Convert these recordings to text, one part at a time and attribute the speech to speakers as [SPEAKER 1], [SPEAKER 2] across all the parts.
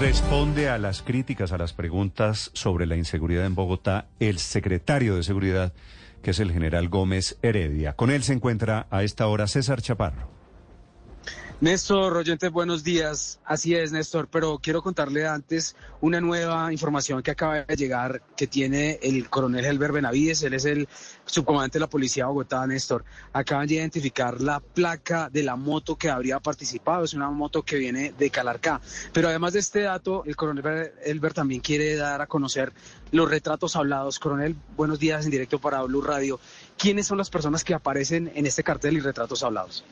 [SPEAKER 1] Responde a las críticas, a las preguntas sobre la inseguridad en Bogotá, el secretario de Seguridad, que es el general Gómez Heredia. Con él se encuentra a esta hora César Chaparro.
[SPEAKER 2] Néstor, oyentes, buenos días. Así es, Néstor, pero quiero contarle antes una nueva información que acaba de llegar que tiene el coronel Helber Benavides. Él es el subcomandante de la Policía de Bogotá, Néstor. Acaban de identificar la placa de la moto que habría participado. Es una moto que viene de Calarcá. Pero además de este dato, el coronel Helber también quiere dar a conocer los retratos hablados. Coronel, buenos días en directo para Blue Radio. ¿Quiénes son las personas que aparecen en este cartel y retratos hablados?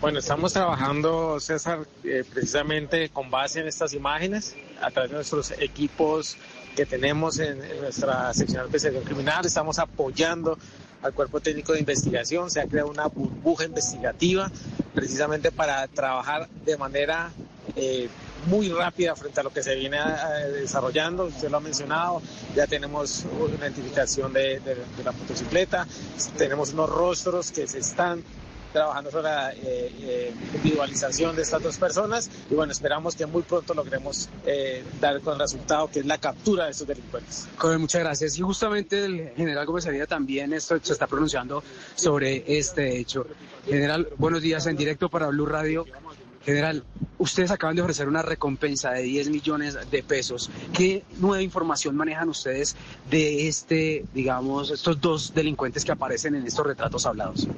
[SPEAKER 3] Bueno, estamos trabajando, César, eh, precisamente con base en estas imágenes, a través de nuestros equipos que tenemos en, nuestra sección de investigación criminal. Estamos apoyando al cuerpo técnico de investigación. Se ha creado una burbuja investigativa precisamente para trabajar de manera eh, muy rápida frente a lo que se viene eh, desarrollando. Usted lo ha mencionado, ya tenemos una identificación de, de la motocicleta, tenemos unos rostros que se están trabajando sobre la eh, eh, individualización de estas dos personas y bueno, esperamos que muy pronto logremos eh, dar con el resultado que es la captura de estos delincuentes.
[SPEAKER 2] muchas gracias. Y justamente el general Gómez también esto se está pronunciando sobre este hecho. General, buenos días en directo para Blue Radio. General, ustedes acaban de ofrecer una recompensa de 10 millones de pesos. ¿Qué nueva información manejan ustedes de este, digamos, estos dos delincuentes que aparecen en estos retratos hablados?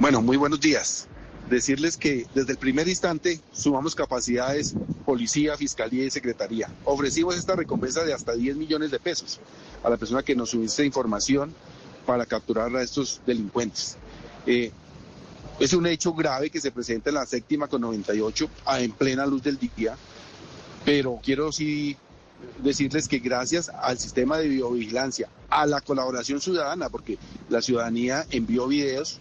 [SPEAKER 4] Bueno, muy buenos días. Decirles que desde el primer instante sumamos capacidades policía, fiscalía y secretaría. Ofrecimos esta recompensa de hasta 10 millones de pesos a la persona que nos subiese información para capturar a estos delincuentes. Eh, es un hecho grave que se presenta en la séptima con 98 en plena luz del día, pero quiero sí decirles que gracias al sistema de biovigilancia, a la colaboración ciudadana, porque la ciudadanía envió videos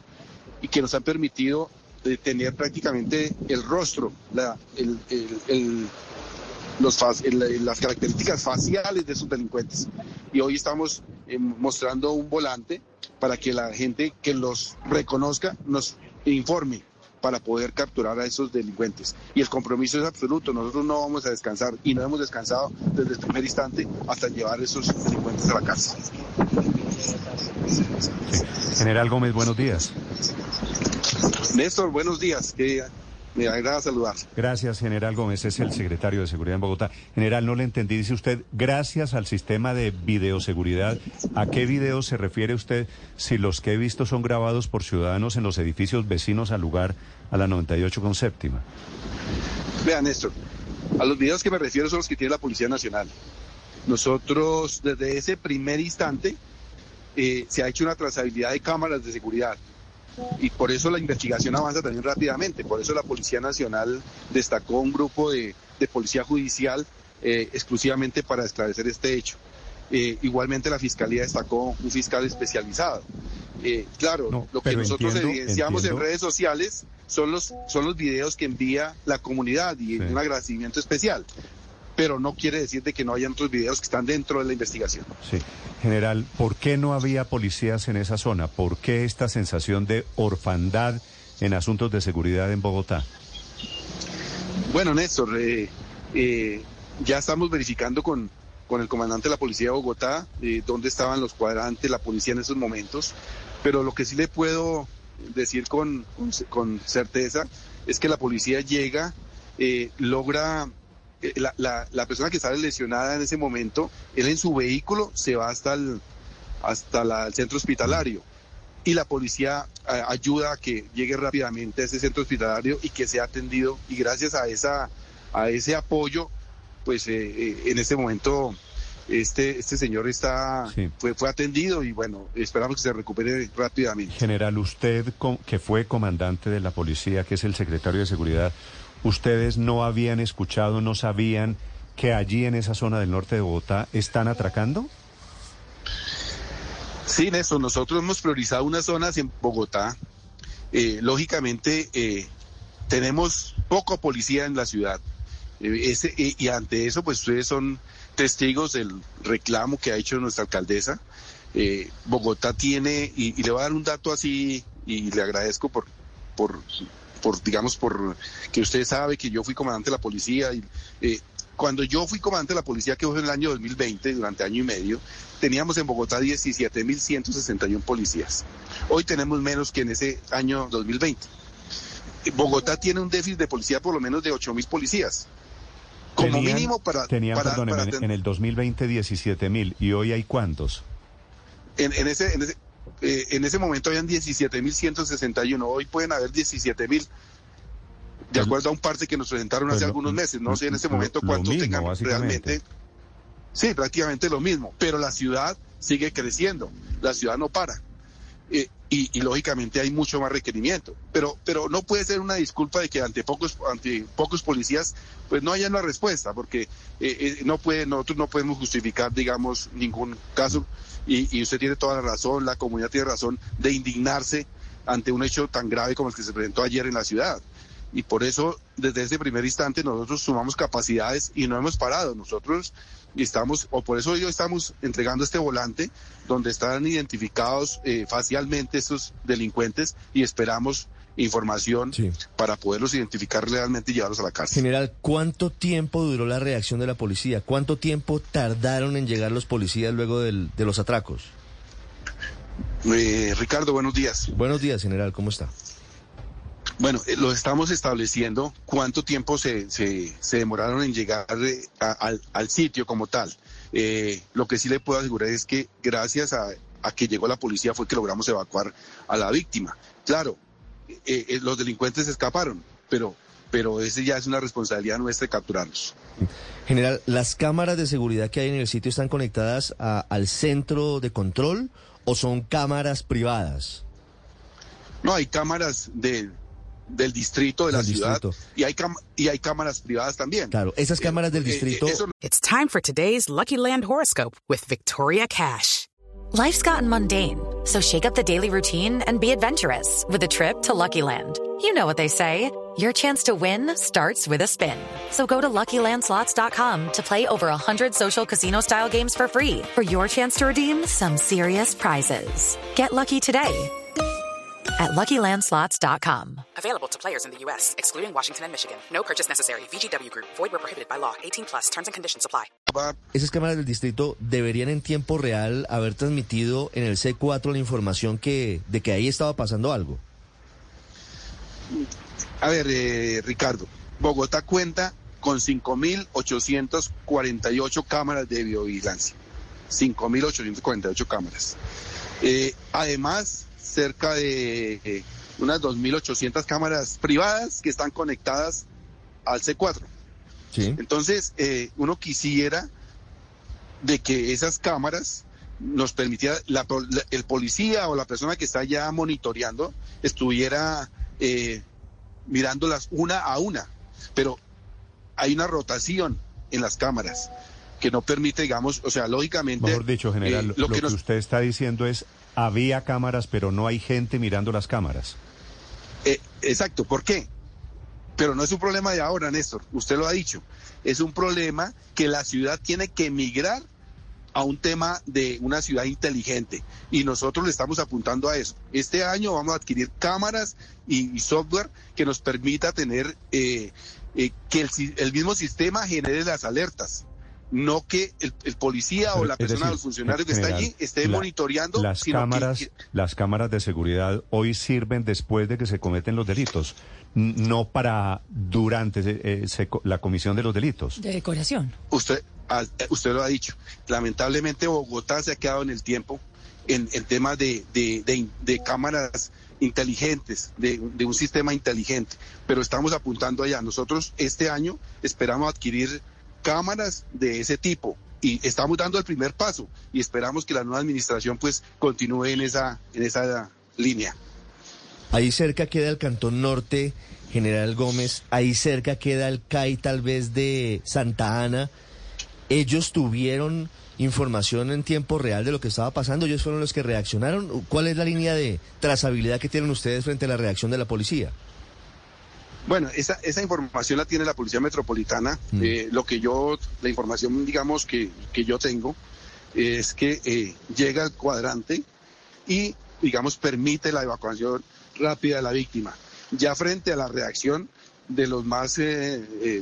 [SPEAKER 4] y que nos han permitido eh, tener prácticamente el rostro, la, los, las características faciales de esos delincuentes. Y hoy estamos eh, mostrando un volante para que la gente que los reconozca nos informe para poder capturar a esos delincuentes. Y el compromiso es absoluto, nosotros no vamos a descansar y no hemos descansado desde el primer instante hasta llevar a esos delincuentes a la cárcel.
[SPEAKER 1] General Gómez, buenos días.
[SPEAKER 4] Néstor, buenos días. Que me agrada saludar.
[SPEAKER 1] Gracias, general Gómez. Es el secretario de Seguridad en Bogotá. General, no le entendí. Dice usted, gracias al sistema de videoseguridad. ¿A qué video se refiere usted si los que he visto son grabados por ciudadanos en los edificios vecinos al lugar a la 98 con séptima?
[SPEAKER 4] Vean, Néstor, a los videos que me refiero son los que tiene la Policía Nacional. Nosotros, desde ese primer instante, eh, se ha hecho una trazabilidad de cámaras de seguridad y por eso la investigación avanza también rápidamente. Por eso la Policía Nacional destacó un grupo de, policía judicial eh, exclusivamente para esclarecer este hecho. Eh, igualmente la Fiscalía destacó un fiscal especializado. Eh, claro, lo que nosotros evidenciamos en redes sociales son los, son los videos que envía la comunidad y un agradecimiento especial pero no quiere decir de que no hayan otros videos que están dentro de la investigación.
[SPEAKER 1] Sí. General, ¿por qué no había policías en esa zona? ¿Por qué esta sensación de orfandad en asuntos de seguridad en Bogotá?
[SPEAKER 4] Bueno, Néstor, eh, eh, ya estamos verificando con, con el comandante de la Policía de Bogotá eh, dónde estaban los cuadrantes, la policía en esos momentos, pero lo que sí le puedo decir con, con certeza es que la policía llega, logra eh, la, persona que sale lesionada en ese momento, él en su vehículo se va hasta el, hasta el centro hospitalario. Y la policía eh, ayuda a que llegue rápidamente a ese centro hospitalario y que sea atendido. Y gracias a esa a ese apoyo pues eh, en este momento este, este señor está, fue, fue atendido y bueno, esperamos que se recupere rápidamente.
[SPEAKER 1] General, usted que fue comandante de la policía, que es el secretario de seguridad, ¿ustedes no habían escuchado, no sabían que allí en esa zona del norte de Bogotá están atracando?
[SPEAKER 4] Sí, Néstor, nosotros hemos priorizado unas zonas en Bogotá. Eh, lógicamente, eh, tenemos poco policía en la ciudad. Eh, ese, y, ante eso, pues ustedes son testigos del reclamo que ha hecho nuestra alcaldesa. Eh, Bogotá tiene, y, y le voy a dar un dato así, y le agradezco por, por, por, digamos, por que usted sabe que yo fui comandante de la policía. Y, eh, cuando yo fui comandante de la policía, que fue en el año 2020, durante año y medio, teníamos en Bogotá 17.161 policías. Hoy tenemos menos que en ese año 2020. Bogotá tiene un déficit de policía por lo menos de 8.000 policías. Como
[SPEAKER 1] Tenían-
[SPEAKER 4] mínimo para...
[SPEAKER 1] Tenían,
[SPEAKER 4] para-
[SPEAKER 1] perdóneme,
[SPEAKER 4] para
[SPEAKER 1] en- en el 2020 17 mil y hoy hay cuántos.
[SPEAKER 4] en, en ese, en, ese, eh, en ese momento habían 17.161, hoy pueden haber 17.000, de acuerdo a un parte que nos presentaron
[SPEAKER 1] Pues
[SPEAKER 4] hace
[SPEAKER 1] lo-
[SPEAKER 4] algunos meses. No sé en ese momento cuántos
[SPEAKER 1] mismo,
[SPEAKER 4] tengan
[SPEAKER 1] básicamente.
[SPEAKER 4] realmente. Sí, prácticamente lo mismo, pero la ciudad sigue creciendo, la ciudad no para. Eh, y, y lógicamente hay mucho más requerimiento, pero pero no puede ser una disculpa de que ante pocos ante pocos policías pues no haya una respuesta, porque eh, eh, no puede nosotros no podemos justificar digamos ningún caso y, y usted tiene toda la razón, la comunidad tiene razón de indignarse ante un hecho tan grave como el que se presentó ayer en la ciudad. Y por eso, desde ese primer instante, nosotros sumamos capacidades y no hemos parado. Nosotros estamos, o por eso hoy estamos entregando este volante donde están identificados eh, facialmente estos delincuentes y esperamos información
[SPEAKER 5] Sí.
[SPEAKER 4] para poderlos identificar realmente y llevarlos a la cárcel.
[SPEAKER 5] General, ¿cuánto tiempo duró la reacción de la policía? ¿Cuánto tiempo tardaron en llegar los policías luego del- de los atracos?
[SPEAKER 4] Eh, Ricardo, buenos días.
[SPEAKER 5] Buenos días, general, ¿cómo está?
[SPEAKER 4] Bueno, eh, lo estamos estableciendo cuánto tiempo se, se, se demoraron en llegar eh, a- al, al sitio como tal. Eh, lo que sí le puedo asegurar es que gracias a, a que llegó la policía fue que logramos evacuar a la víctima. Claro, eh, eh, los delincuentes escaparon, pero, pero ese ya es una responsabilidad nuestra de capturarlos.
[SPEAKER 5] General, ¿las cámaras de seguridad que hay en el sitio están conectadas a- al centro de control o son cámaras privadas?
[SPEAKER 4] No, hay cámaras de, del distrito, de la
[SPEAKER 5] Del
[SPEAKER 4] ciudad,
[SPEAKER 5] distrito.
[SPEAKER 4] y hay, cam- y hay cámaras privadas también.
[SPEAKER 5] Claro, esas cámaras del
[SPEAKER 4] Eh, eh,
[SPEAKER 5] distrito...
[SPEAKER 4] eso
[SPEAKER 6] It's time for today's Lucky Land horoscope with Victoria Cash.
[SPEAKER 7] Life's gotten mundane, so shake up the daily routine and be adventurous with a trip to Lucky Land. You know what they say. Your chance to win starts with a spin. So go to LuckyLandSlots.com to play over 100 social casino-style games for free for your chance to redeem some serious prizes. Get lucky today at LuckyLandSlots.com.
[SPEAKER 6] Available to players in the U.S., excluding Washington and Michigan. No purchase necessary. VGW Group, void where prohibited by law. 18 plus terms and conditions apply.
[SPEAKER 5] Esas cámaras del distrito deberían en tiempo real haber transmitido en el C4 la información que, de que ahí estaba pasando algo.
[SPEAKER 4] A ver, eh, Ricardo, Bogotá cuenta con 5.848 cámaras de videovigilancia. 5.848 cámaras. Eh, además, cerca de eh, unas 2.800 cámaras privadas que están conectadas al C4.
[SPEAKER 5] Sí.
[SPEAKER 4] Entonces, eh, uno quisiera de que esas cámaras nos permitiera, la el policía o la persona que está ya monitoreando estuviera eh, mirándolas una a una, pero hay una rotación en las cámaras que no permite, digamos, o sea, lógicamente...
[SPEAKER 1] Mejor dicho, general,
[SPEAKER 4] eh,
[SPEAKER 1] lo,
[SPEAKER 4] lo
[SPEAKER 1] que,
[SPEAKER 4] que nos-
[SPEAKER 1] usted está diciendo es, había cámaras, pero no hay gente mirando las cámaras.
[SPEAKER 4] Eh, exacto, ¿por qué? Pero no es un problema de ahora, Néstor, usted lo ha dicho. Es un problema que la ciudad tiene que migrar a un tema de una ciudad inteligente y nosotros le estamos apuntando a eso. Este año vamos a adquirir cámaras y, software que nos permita tener eh, eh, que el, el mismo sistema genere las alertas. No que el, el policía o la persona
[SPEAKER 1] decir,
[SPEAKER 4] o el funcionario que está allí esté
[SPEAKER 1] la-
[SPEAKER 4] monitoreando,
[SPEAKER 1] Las
[SPEAKER 4] sino
[SPEAKER 1] cámaras,
[SPEAKER 4] que-
[SPEAKER 1] las cámaras de seguridad hoy sirven después de que se cometen los delitos, no para durante eh, se co- la comisión de los delitos.
[SPEAKER 8] De decoración.
[SPEAKER 4] Usted, eh, usted lo ha dicho. Lamentablemente Bogotá se ha quedado en el tiempo en, en temas de, de- de- de cámaras inteligentes, de, de un sistema inteligente, pero estamos apuntando allá. Nosotros este año esperamos adquirir cámaras de ese tipo y estamos dando el primer paso y esperamos que la nueva administración pues continúe en esa, en esa línea.
[SPEAKER 5] Ahí cerca queda el Cantón Norte, General Gómez, ahí cerca queda el CAI tal vez de Santa Ana. Ellos tuvieron información en tiempo real de lo que estaba pasando, ellos fueron los que reaccionaron. ¿Cuál es la línea de trazabilidad que tienen ustedes frente a la reacción de la policía?
[SPEAKER 4] Bueno, esa, esa información la tiene la Policía Metropolitana.
[SPEAKER 5] Mm.
[SPEAKER 4] Eh, lo que yo, la información, digamos, que, que yo tengo es que eh, llega al cuadrante y, digamos, permite la evacuación rápida de la víctima. Ya frente a la reacción de los más eh, eh,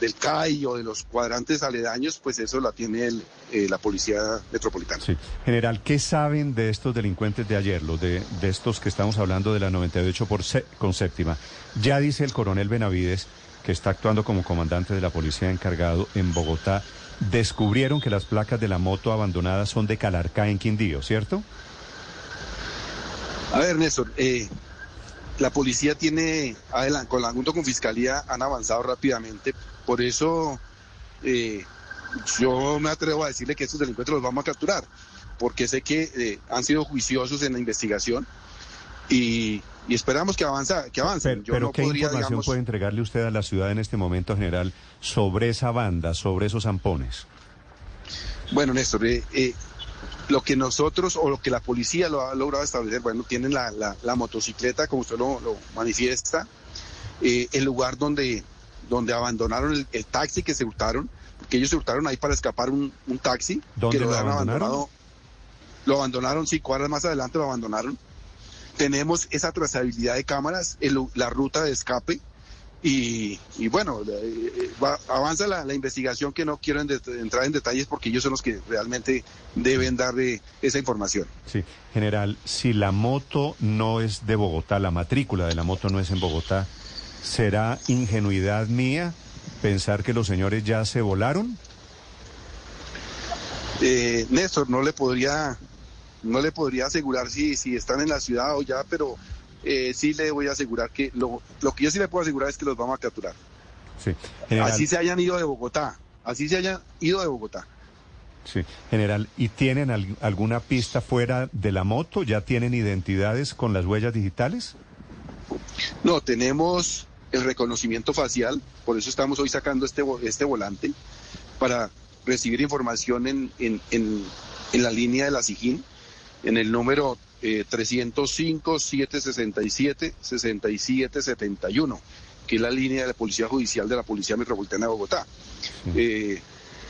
[SPEAKER 4] del CAI o de los cuadrantes aledaños, pues eso la tiene el, eh, la Policía Metropolitana.
[SPEAKER 1] Sí. General, ¿qué saben de estos delincuentes de ayer, los de, de estos que estamos hablando de la 98 por con séptima? Ya dice el coronel Benavides, que está actuando como comandante de la policía encargado en Bogotá, descubrieron que las placas de la moto abandonada son de Calarcá en Quindío, ¿cierto?
[SPEAKER 4] A ver, Néstor, eh, la policía tiene, adelan- con la junto con fiscalía han avanzado rápidamente, por eso eh, yo me atrevo a decirle que estos delincuentes los vamos a capturar, porque sé que eh, han sido juiciosos en la investigación y, y esperamos que avanza, que avancen.
[SPEAKER 1] Pero,
[SPEAKER 4] Yo
[SPEAKER 1] pero
[SPEAKER 4] no
[SPEAKER 1] ¿qué
[SPEAKER 4] podría,
[SPEAKER 1] información
[SPEAKER 4] digamos,
[SPEAKER 1] puede entregarle usted a la ciudad en este momento, general, sobre esa banda, sobre esos zampones?
[SPEAKER 4] Bueno, Néstor, eh, eh, lo que nosotros o lo que la policía lo ha logrado establecer, bueno, tienen la, la- la motocicleta, como usted lo, lo manifiesta, eh, el lugar donde, donde abandonaron el, el taxi que se hurtaron, porque ellos se hurtaron ahí para escapar un, un taxi
[SPEAKER 1] ¿Dónde
[SPEAKER 4] que lo
[SPEAKER 1] lo abandonaron?
[SPEAKER 4] abandonado. Lo abandonaron, sí, cuadras más adelante lo abandonaron. Tenemos esa trazabilidad de cámaras, el- la ruta de escape, y, y bueno, eh, eh, va- avanza la, la investigación que no quiero en entrar en detalles porque ellos son los que realmente deben darle esa información.
[SPEAKER 1] Sí, general, si la moto no es de Bogotá, la matrícula de la moto no es en Bogotá, ¿será ingenuidad mía pensar que los señores ya se volaron?
[SPEAKER 4] Eh, Néstor, no le podría, no le podría asegurar si, si están en la ciudad o ya, pero eh, sí le voy a asegurar que lo, lo que yo sí le puedo asegurar es que los vamos a capturar.
[SPEAKER 1] Sí, general,
[SPEAKER 4] Así se hayan ido de Bogotá, así se hayan ido de Bogotá.
[SPEAKER 1] sí, general, ¿y tienen al- alguna pista fuera de la moto? ¿Ya tienen identidades con las huellas digitales?
[SPEAKER 4] No, tenemos el reconocimiento facial, por eso estamos hoy sacando este, este volante para recibir información en, en, en, en la línea de la SIGIN, en el número eh, 305-767-6771, que es la línea de la Policía Judicial de la Policía Metropolitana de Bogotá. Eh,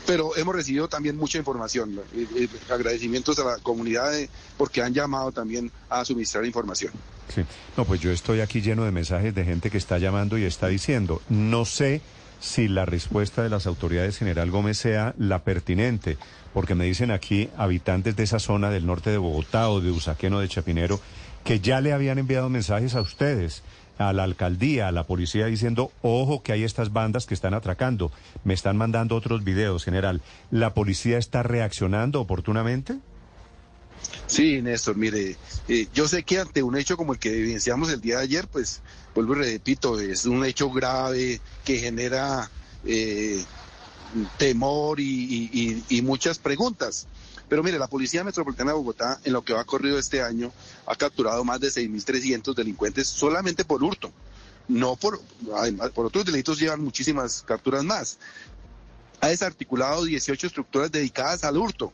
[SPEAKER 4] pero hemos recibido también mucha información. Eh, eh, agradecimientos a la comunidad porque han llamado también a suministrar información.
[SPEAKER 1] Sí. No, pues yo estoy aquí lleno de mensajes de gente que está llamando y está diciendo, no sé si la respuesta de las autoridades, General Gómez, sea la pertinente, porque me dicen aquí habitantes de esa zona del norte de Bogotá o de Usaqueno de Chapinero, que ya le habían enviado mensajes a ustedes, a la alcaldía, a la policía, diciendo, ojo que hay estas bandas que están atracando. Me están mandando otros videos, General. ¿La policía está reaccionando oportunamente?
[SPEAKER 4] Sí, Néstor, mire, eh, yo sé que ante un hecho como el que evidenciamos el día de ayer, pues vuelvo y repito, es un hecho grave que genera eh, temor y, muchas preguntas. Pero mire, la Policía Metropolitana de Bogotá, en lo que va corrido este año, ha capturado más de 6.300 delincuentes solamente por hurto. No por, además, por otros delitos llevan muchísimas capturas más. Ha desarticulado 18 estructuras dedicadas al hurto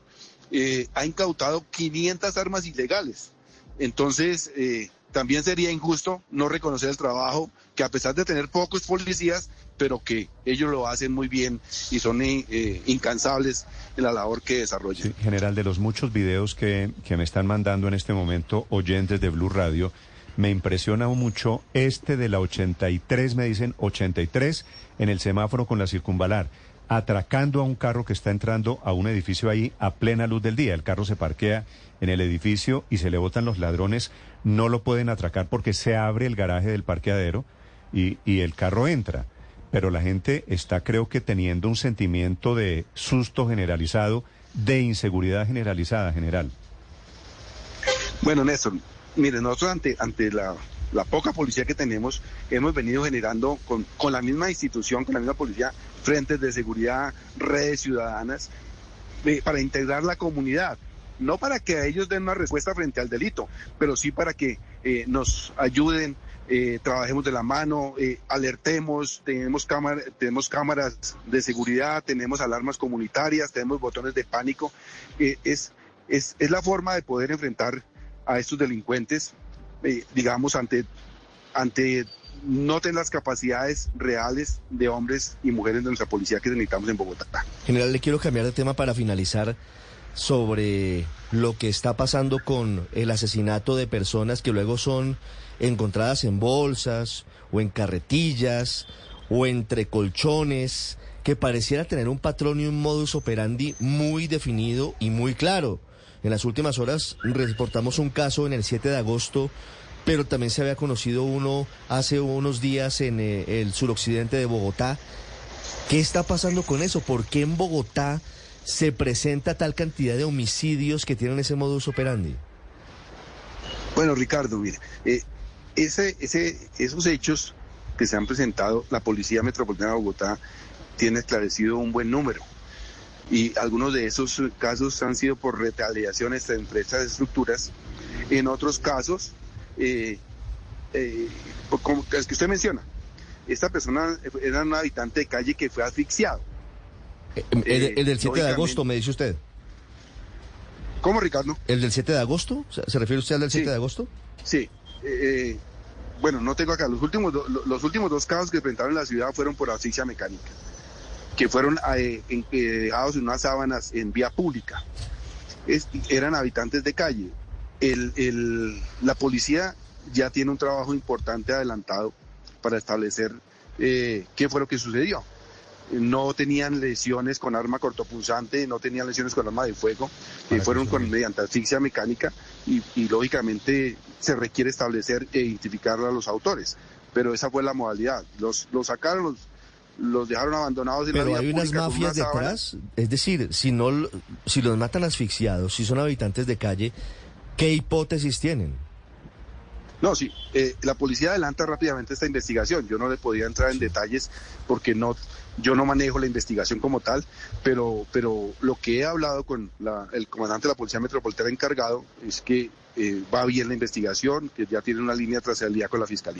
[SPEAKER 4] eh, ha incautado 500 armas ilegales. Entonces, eh, también sería injusto no reconocer el trabajo que a pesar de tener pocos policías, pero que ellos lo hacen muy bien y son eh, incansables en la labor que desarrollan.
[SPEAKER 1] Sí, general, de los muchos videos que, que me están mandando en este momento oyentes de Blue Radio, me impresiona mucho este de la 83, me dicen 83, en el semáforo con la circunvalar, atracando a un carro que está entrando a un edificio ahí a plena luz del día. El carro se parquea en el edificio y se le botan los ladrones, no lo pueden atracar porque se abre el garaje del parqueadero y, y el carro entra. Pero la gente está, creo que, teniendo un sentimiento de susto generalizado, de inseguridad generalizada, general.
[SPEAKER 4] Bueno, Néstor, mire, nosotros ante, ante la, la poca policía que tenemos, hemos venido generando con, con la misma institución, con la misma policía, frentes de seguridad, redes ciudadanas, eh, para integrar la comunidad. No para que ellos den una respuesta frente al delito, pero sí para que eh, nos ayuden, eh, trabajemos de la mano, alertemos, tenemos, cámara, tenemos cámaras de seguridad, tenemos alarmas comunitarias, tenemos botones de pánico. Es, es, es la forma de poder enfrentar a estos delincuentes, eh, digamos, ante, ante no tener las capacidades reales de hombres y mujeres de nuestra policía que necesitamos en Bogotá.
[SPEAKER 5] General, le quiero cambiar de tema para finalizar sobre lo que está pasando con el asesinato de personas que luego son encontradas en bolsas o en carretillas o entre colchones, que pareciera tener un patrón y un modus operandi muy definido y muy claro. En las últimas horas reportamos un caso en el 7 de agosto, pero también se había conocido uno hace unos días en eh, el suroccidente de Bogotá. ¿Qué está pasando con eso? ¿Por qué en Bogotá se presenta tal cantidad de homicidios que tienen ese modus operandi?
[SPEAKER 4] Bueno, Ricardo, mire, eh, ese, ese, esos hechos que se han presentado, la Policía Metropolitana de Bogotá tiene esclarecido un buen número. Y algunos de esos casos han sido por retaliaciones entre estas estructuras. En otros casos, eh, eh, como el que usted menciona, esta persona era un habitante de calle que fue asfixiado.
[SPEAKER 5] El, el- el del 7 de agosto, me dice usted.
[SPEAKER 4] ¿Cómo, Ricardo?
[SPEAKER 5] ¿El del 7 de agosto? ¿Se refiere usted al del 7
[SPEAKER 4] Sí.
[SPEAKER 5] de agosto?
[SPEAKER 4] Sí. eh, bueno, no tengo acá. Los últimos, do- lo- los últimos dos casos que presentaron en la ciudad fueron por asfixia mecánica, que fueron eh, eh, dejados en unas sábanas en vía pública. Es- eran habitantes de calle. El, el- la policía ya tiene un trabajo importante adelantado para establecer eh, qué fue lo que sucedió. No tenían lesiones con arma cortopunzante, no tenían lesiones con arma de fuego, eh, fueron con, mediante asfixia mecánica y, y lógicamente se requiere establecer e identificar a los autores. Pero esa fue la modalidad. Los, los sacaron, los, los dejaron abandonados en la
[SPEAKER 5] Pero
[SPEAKER 4] vía
[SPEAKER 5] hay unas mafias
[SPEAKER 4] una
[SPEAKER 5] detrás. Es decir, si no, si los matan asfixiados, si son habitantes de calle, ¿qué hipótesis tienen?
[SPEAKER 4] No, sí, eh, la policía adelanta rápidamente esta investigación. Yo no le podía entrar en detalles porque no, yo no manejo la investigación como tal, pero, pero lo que he hablado con la- el comandante de la Policía Metropolitana encargado es que eh, va bien la investigación, que ya tiene una línea el día con la fiscalía.